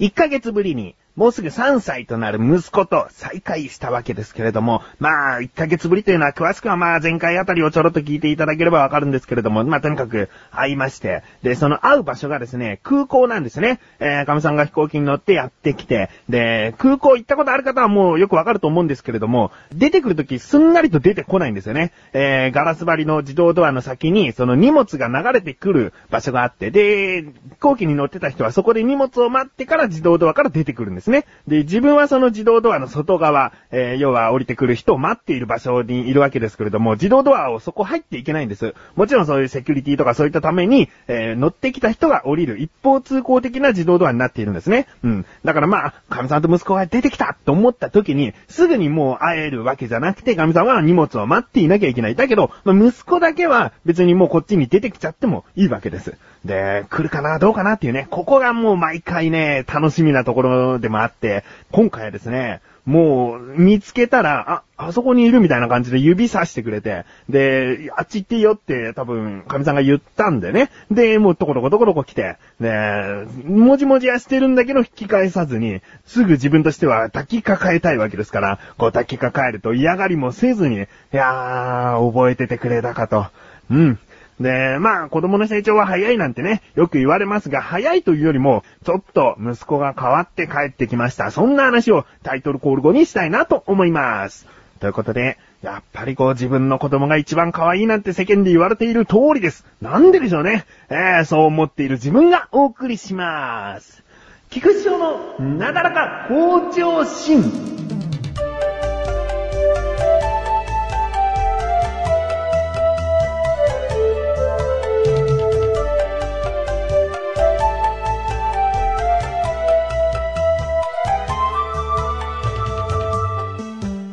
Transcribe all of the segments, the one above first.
1ヶ月ぶりに、もうすぐ3歳となる息子と再会したわけですけれども、まあ、1ヶ月ぶりというのは詳しくはまあ前回あたりをちょろっと聞いていただければわかるんですけれども、まあとにかく会いまして、で、その会う場所がですね、空港なんですね。えー、神さんが飛行機に乗ってやってきて、で、空港行ったことある方はもうよくわかると思うんですけれども、出てくるときすんなりと出てこないんですよね。えー、ガラス張りの自動ドアの先に、その荷物が流れてくる場所があって、で、飛行機に乗ってた人はそこで荷物を待ってから自動ドアから出てくるんですね。で、自分はその自動ドアの外側、えー、要は降りてくる人を待っている場所にいるわけですけれども、自動ドアをそこ入っていけないんです。もちろんそういうセキュリティとかそういったために、えー、乗ってきた人が降りる一方通行的な自動ドアになっているんですね。うん。だからまあ、神さんと息子が出てきたと思った時に、すぐにもう会えるわけじゃなくて、神さんは荷物を待っていなきゃいけない。だけど、まあ、息子だけは別にもうこっちに出てきちゃってもいいわけです。で、来るかなどうかなっていうね、ここがもう毎回ね、楽しみなところでもあって、今回はですね、もう、見つけたら、あ、あそこにいるみたいな感じで指さしてくれて、で、あっち行っていいよって多分、神さんが言ったんでね。で、もうどこどこどこどこ来て、で、もじもじはしてるんだけど引き返さずに、すぐ自分としては抱きかかえたいわけですから、こう抱きかかえると嫌がりもせずに、いやー、覚えててくれたかと。うん。で、まあ、子供の成長は早いなんてね、よく言われますが、早いというよりも、ちょっと息子が変わって帰ってきました。そんな話をタイトルコール後にしたいなと思います。ということで、やっぱりこう自分の子供が一番可愛いなんて世間で言われている通りです。なんででしょうね。えー、そう思っている自分がお送りします。菊池翔のなだらか向上心。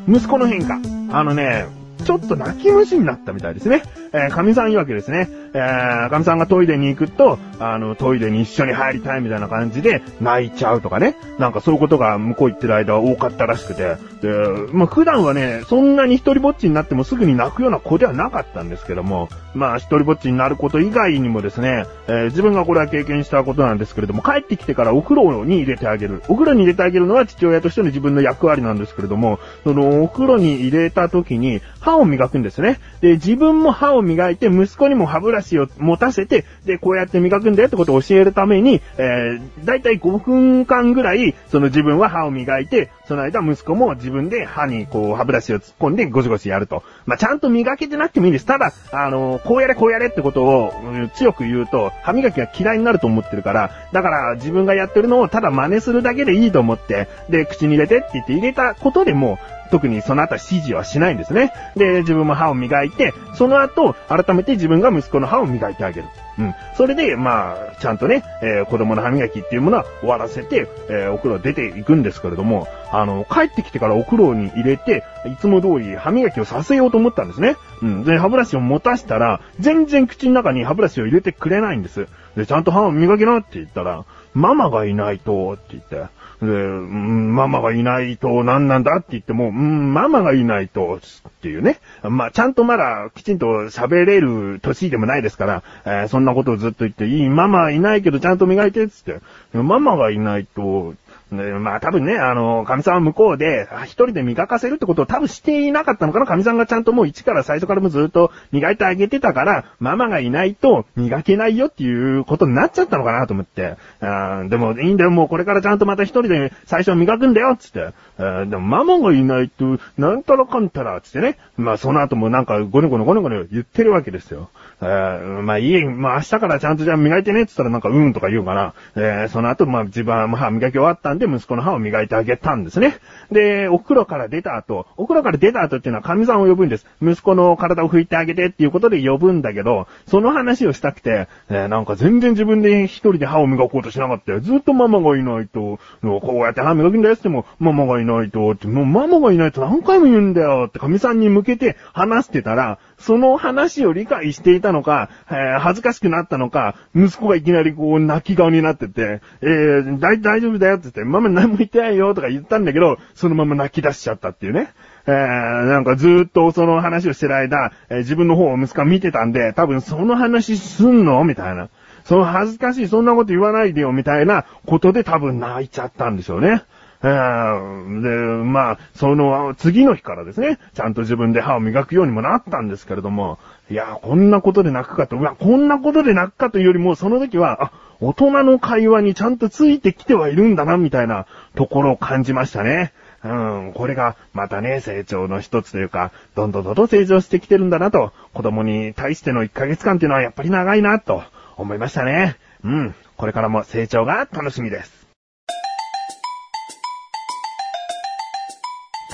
息子の変化。あのね、ちょっと泣き虫になったみたいですね。えー、神さん曰くですね、えー、神さんがトイレに行くと、あの、トイレに一緒に入りたいみたいな感じで泣いちゃうとかね。なんかそういうことが向こう行ってる間は多かったらしくて。で、まあ、普段はね、そんなに一人ぼっちになってもすぐに泣くような子ではなかったんですけども、まあ、一人ぼっちになること以外にもですね、えー、自分がこれは経験したことなんですけれども、帰ってきてからお風呂に入れてあげる。お風呂に入れてあげるのは父親としての自分の役割なんですけれども、そのお風呂に入れた時に歯を磨くんですね。で、自分も歯を磨いて息子にも歯ブラシを持たせて、で、こうやって磨くんだよってことを教えるために、えー、だいたい5分間ぐらい、その自分は歯を磨いて、その間息子も自分で歯にこう歯ブラシを突っ込んでゴシゴシやると。まあ、ちゃんと磨けてなくてもいいです。ただ、あの、こうやれこうやれってことを、強く言うと、歯磨きが嫌いになると思ってるから、だから自分がやってるのをただ真似するだけでいいと思って、で、口に入れてって言って入れたことでも、特にその後指示はしないんですね。で、自分も歯を磨いて、その後、改めて自分が息子の歯を磨いてあげる。うん。それで、まあ、ちゃんとね、えー、子供の歯磨きっていうものは終わらせて、えー、お風呂出ていくんですけれども、あの、帰ってきてからお風呂に入れて、いつも通り歯磨きをさせようと思ったんですね。うん。で、歯ブラシを持たしたら、全然口の中に歯ブラシを入れてくれないんです。で、ちゃんと歯を磨きなって言ったら、ママがいないと、って言って、で、うん、ママがいないと何なんだって言っても、うん、ママがいないと、っていうね。まあ、ちゃんとまだきちんと喋れる年でもないですから、えー、そんなことをずっと言って、いい、ママいないけどちゃんと磨いて、つって。ママがいないと、まあ多分ね、あの、神さんは向こうで、一人で磨かせるってことを多分していなかったのかな神さんがちゃんともう一から最初からもずっと磨いてあげてたから、ママがいないと磨けないよっていうことになっちゃったのかなと思って。あでもいいんだよ、もうこれからちゃんとまた一人で最初磨くんだよっ、つって。あでもママがいないと、なんたらかんたら、つってね。まあその後もなんかゴニゴニゴニゴニ言ってるわけですよ。えー、まあいい、まあ明日からちゃんとじゃあ磨いてねって言ったらなんかうんとか言うから、えー、その後まあ自分は歯磨き終わったんで息子の歯を磨いてあげたんですね。で、お風呂から出た後、お風呂から出た後っていうのは神さんを呼ぶんです。息子の体を拭いてあげてっていうことで呼ぶんだけど、その話をしたくて、えー、なんか全然自分で一人で歯を磨こうとしなかったよ。ずっとママがいないと、こうやって歯磨くんだよっても、ママがいないと、もうママがいないと何回も言うんだよって神さんに向けて話してたら、その話を理解していたのか、えー、恥ずかしくなったのか、息子がいきなりこう泣き顔になってて、えー、大丈夫だよって言って、ママ何も言ってないよとか言ったんだけど、そのまま泣き出しちゃったっていうね。えー、なんかずっとその話をしてる間、えー、自分の方を息子が見てたんで、多分その話すんのみたいな。その恥ずかしい、そんなこと言わないでよ、みたいなことで多分泣いちゃったんでしょうね。えー、で、まあ、その次の日からですね、ちゃんと自分で歯を磨くようにもなったんですけれども、いや、こんなことで泣くかと、うわ、こんなことで泣くかというよりも、その時は、あ、大人の会話にちゃんとついてきてはいるんだな、みたいなところを感じましたね。うん、これがまたね、成長の一つというか、どんどんどんどん成長してきてるんだなと、子供に対しての1ヶ月間っていうのはやっぱり長いなと思いましたね。うん、これからも成長が楽しみです。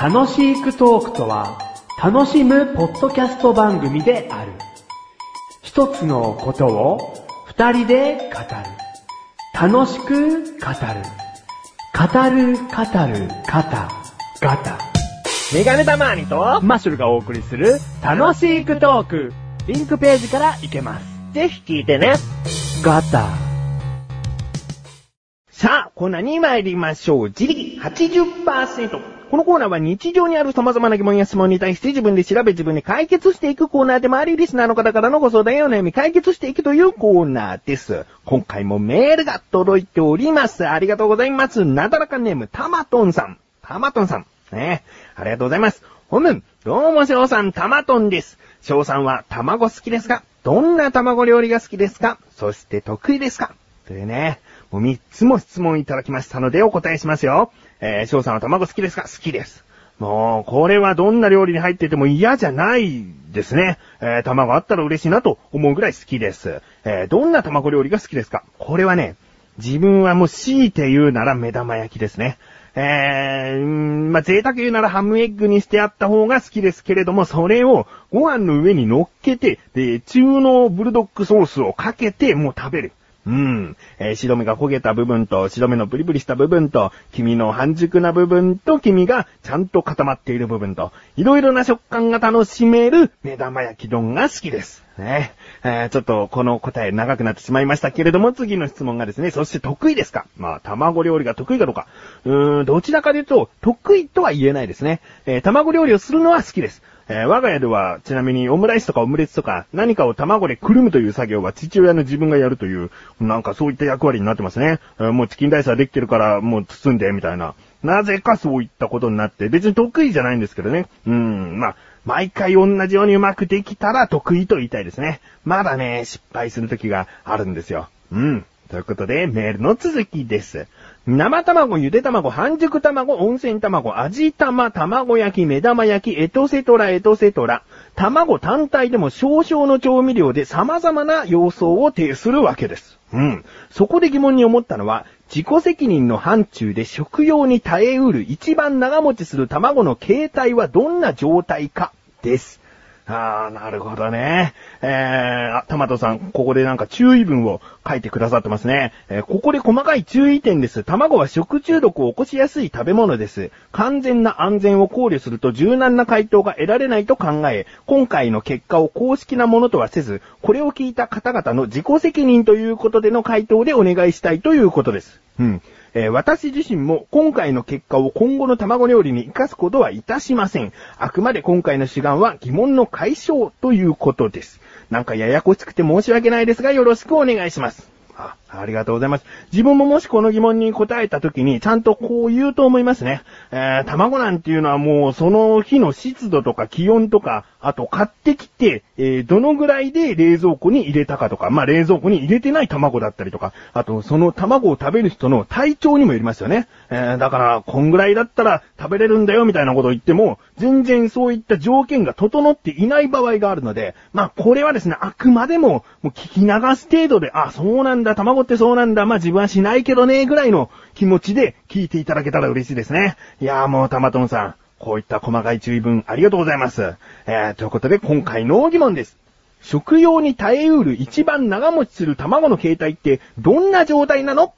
楽しいクトークとは、楽しむポッドキャスト番組である。一つのことを二人で語る。楽しく語る。語る、語る、ガタ、ガタ。メガネたまーにと、マッシュルがお送りする楽しいクトーク。リンクページから行けます。ぜひ聞いてね。ガタ。さあ、コーナーに参りましょう。自力80%。このコーナーは日常にある様々な疑問や質問に対して自分で調べ自分で解決していくコーナーでもあり、リスナーの方からのご相談やお悩み解決していくというコーナーです。今回もメールが届いております。ありがとうございます。なだらかネーム、たまとんさん。たまとんさん。ねありがとうございます。本文、どうも翔さん、たまとんです。翔さんは卵好きですか？どんな卵料理が好きですか？そして得意ですか？というね、3つも質問いただきましたのでお答えしますよ。えー、翔さんは卵好きですか？好きです。もう、これはどんな料理に入ってても嫌じゃないですね。えー、卵あったら嬉しいなと思うぐらい好きです。えー、どんな卵料理が好きですか？これはね、自分はもう強いて言うなら目玉焼きですね。えー、まあ、贅沢言うならハムエッグにしてあった方が好きですけれども、それをご飯の上に乗っけて、で、中濃ブルドックソースをかけてもう食べる。うん。えー、白目が焦げた部分と、白目のブリブリした部分と、黄身の半熟な部分と、黄身がちゃんと固まっている部分と、いろいろな食感が楽しめる目玉焼き丼が好きです。ね。えー、ちょっとこの答え長くなってしまいましたけれども、次の質問がですね、そして得意ですか？まあ、卵料理が得意かどうか。うーん、どちらかというと、得意とは言えないですね。えー、卵料理をするのは好きです。えー、我が家では、ちなみにオムライスとかオムレツとか、何かを卵でくるむという作業は父親の自分がやるという、なんかそういった役割になってますね。えー、もうチキンライスはできてるから、もう包んで、みたいな。なぜかそういったことになって、別に得意じゃないんですけどね。うん、まあ、毎回同じようにうまくできたら得意と言いたいですね。まだね、失敗する時があるんですよ。うん。ということで、メールの続きです。生卵、ゆで卵、半熟卵、温泉卵、味玉、卵焼き、目玉焼き、エトセトラ、エトセトラ。卵単体でも少々の調味料で様々な要素を呈するわけです。うん。そこで疑問に思ったのは、自己責任の範疇で食用に耐えうる一番長持ちする卵の形態はどんな状態かです。ああ、なるほどね。えー、あ、トマトさん、ここでなんか注意文を書いてくださってますね。えー、ここで細かい注意点です。卵は食中毒を起こしやすい食べ物です。完全な安全を考慮すると柔軟な回答が得られないと考え、今回の結果を公式なものとはせず、これを聞いた方々の自己責任ということでの回答でお願いしたいということです。うん。えー、私自身も今回の結果を今後の卵料理に活かすことはいたしません。あくまで今回の主眼は疑問の解消ということです。なんかややこしくて申し訳ないですがよろしくお願いします。あ、ありがとうございます。自分ももしこの疑問に答えた時に、ちゃんとこう言うと思いますね。えー、卵なんていうのはもうその日の湿度とか気温とか、あと買ってきて、えー、どのぐらいで冷蔵庫に入れたかとか、まあ、冷蔵庫に入れてない卵だったりとか、あとその卵を食べる人の体調にもよりますよね。えー、だから、こんぐらいだったら食べれるんだよみたいなことを言っても、全然そういった条件が整っていない場合があるので、まあ、これはですね、あくまでも、もう聞き流す程度で、あ、そうなんだ、卵ってそうなんだ、まあ、自分はしないけどね、ぐらいの気持ちで聞いていただけたら嬉しいですね。いやーもう、たまとんさん。こういった細かい注意文ありがとうございます。えー、ということで今回の疑問です。食用に耐えうる一番長持ちする卵の形態ってどんな状態なの？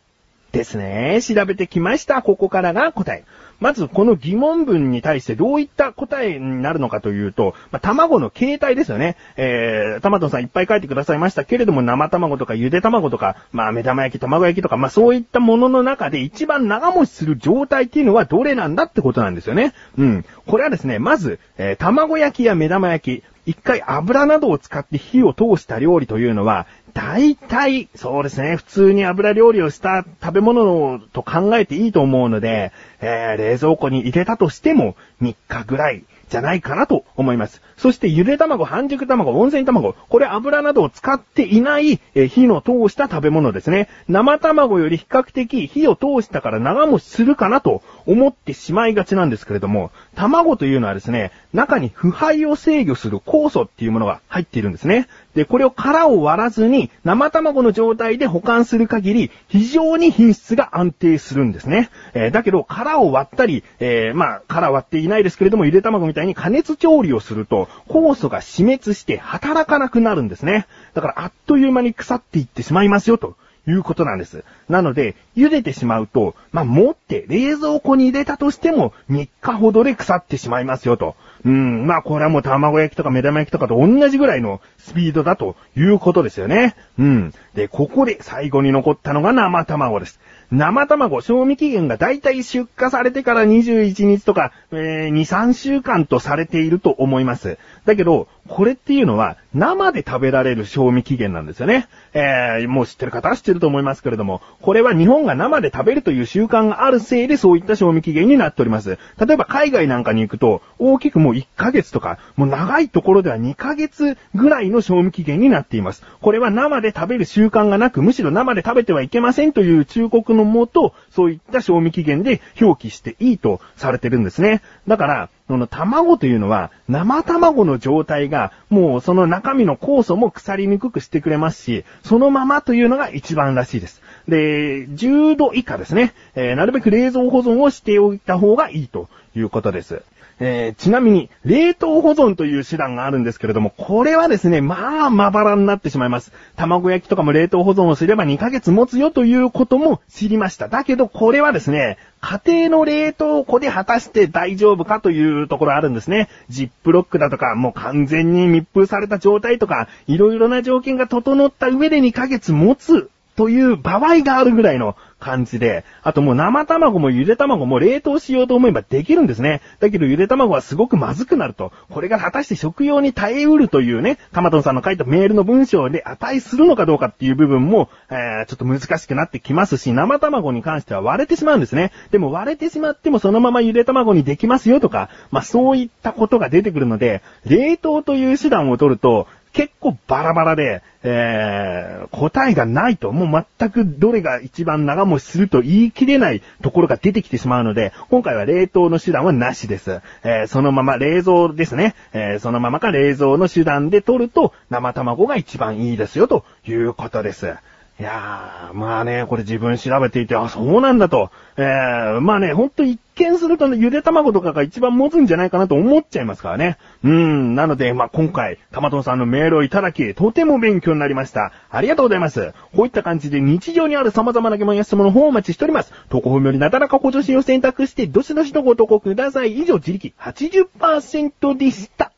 ですね。調べてきました。ここからが答え。まず、この疑問文に対してどういった答えになるのかというと、まあ、卵の形態ですよね。えー、タマトンさんいっぱい書いてくださいましたけれども、生卵とかゆで卵とか、まあ、目玉焼き、卵焼きとか、まあ、そういったものの中で一番長持ちする状態っていうのはどれなんだってことなんですよね。うん。これはですね、まず、えー、卵焼きや目玉焼き、一回油などを使って火を通した料理というのは、大体、そうですね、普通に油料理をした食べ物と考えていいと思うので、えー、冷蔵庫に入れたとしても3日ぐらいじゃないかなと思います。そしてゆで卵、半熟卵、温泉卵、これ油などを使っていない、え火の通した食べ物ですね。生卵より比較的火を通したから長持ちするかなと思ってしまいがちなんですけれども、卵というのはですね、中に腐敗を制御する酵素っていうものが入っているんですね。で、これを殻を割らずに生卵の状態で保管する限り、非常に品質が安定するんですね。えー、だけど、殻を割ったり、えー、まあ、殻割っていないですけれども、ゆで卵みたいに加熱調理をすると、酵素が死滅して働かなくなるんですね。だから、あっという間に腐っていってしまいますよ、ということなんです。なので、茹でてしまうと、まあ、持って冷蔵庫に入れたとしても、3日ほどで腐ってしまいますよと。うん、まあこれはもう卵焼きとか目玉焼きとかと同じぐらいのスピードだということですよね。うん。で、ここで最後に残ったのが生卵です。生卵、賞味期限がだいたい出荷されてから21日とか、えー、2、3週間とされていると思います。だけど、これっていうのは生で食べられる賞味期限なんですよね。えー、もう知ってる方は知ってると思いますけれども、これは日本が生で食べるという習慣があるせいでそういった賞味期限になっております。例えば海外なんかに行くと、大きくもう1ヶ月とか、もう長いところでは2ヶ月ぐらいの賞味期限になっています。これは生で食べる習慣がなく、むしろ生で食べてはいけませんという忠告のもと、そういった賞味期限で表記していいとされてるんですね。だから、その卵というのは、生卵の状態が、もうその中身の酵素も腐りにくくしてくれますし、そのままというのが一番らしいです。で、10度以下ですね。えー、なるべく冷蔵保存をしておいた方がいいということです。えー、ちなみに、冷凍保存という手段があるんですけれども、これはですね、まあ、まばらになってしまいます。卵焼きとかも冷凍保存をすれば2ヶ月持つよということも知りました。だけど、これはですね、家庭の冷凍庫で果たして大丈夫かというところあるんですね。ジップロックだとか、もう完全に密封された状態とか、いろいろな条件が整った上で2ヶ月持つという場合があるぐらいの感じで、あともう生卵もゆで卵も冷凍しようと思えばできるんですね。だけどゆで卵はすごくまずくなると。これが果たして食用に耐えうるというね、カマトンさんの書いたメールの文章で値するのかどうかっていう部分も、えー、ちょっと難しくなってきますし、生卵に関しては割れてしまうんですね。でも割れてしまってもそのままゆで卵にできますよとか、まあそういったことが出てくるので、冷凍という手段を取ると、結構バラバラで、えー、答えがないと、もう全くどれが一番長持ちすると言い切れないところが出てきてしまうので、今回は冷凍の手段はなしです。えー、そのまま冷蔵ですね。えー、そのままか冷蔵の手段で取ると生卵が一番いいですよということです。いやー、まあね、これ自分調べていて、あ、そうなんだと。えー、まあね、ほんと一見するとね、ゆで卵とかが一番持つんじゃないかなと思っちゃいますからね。うーん、なので、まあ今回、たまとさんのメールをいただき、とても勉強になりました。ありがとうございます。こういった感じで日常にある様々な疑問や質問の方をお待ちしております。投稿よりなだらかご助身を選択して、どしどしとご投稿ください。以上、自力80%でした。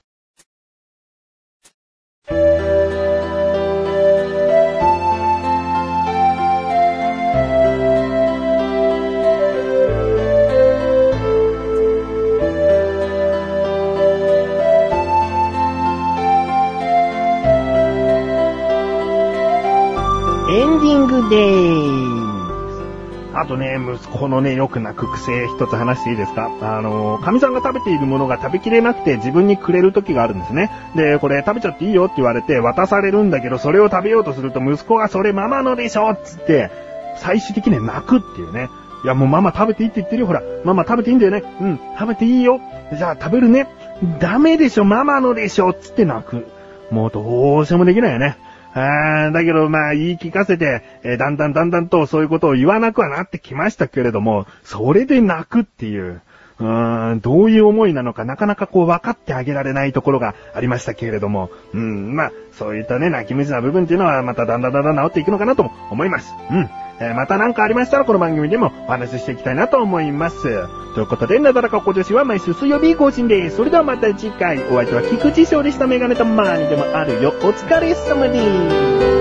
とね、息子のね、よく泣く癖一つ話していいですか？あの、神さんが食べているものが食べきれなくて自分にくれる時があるんですね。で、これ食べちゃっていいよって言われて渡されるんだけど、それを食べようとすると息子がそれママのでしょっつって、最終的には泣くっていうね。いやもうママ食べていいって言ってるよ、ほら。ママ食べていいんだよね。うん、食べていいよ。じゃあ食べるね。ダメでしょ、ママのでしょっ、つって泣く。もうどうしようもできないよね。あだけどまあ言い聞かせて、えー、だんだんだんだんとそういうことを言わなくはなってきましたけれども、それで泣くっていう、うーん、どういう思いなのかなかなかこう分かってあげられないところがありましたけれども、うん、まあ、そういったね、泣き水な部分っていうのはまただんだんだんだん治っていくのかなとも思います。うん。えー、また何かありましたらこの番組でもお話ししていきたいなと思います。ということで、なだらか小女子は毎週水曜日更新です。それではまた次回、お相手は菊池勝利したメガネとマーニでもあるよ。お疲れ様です。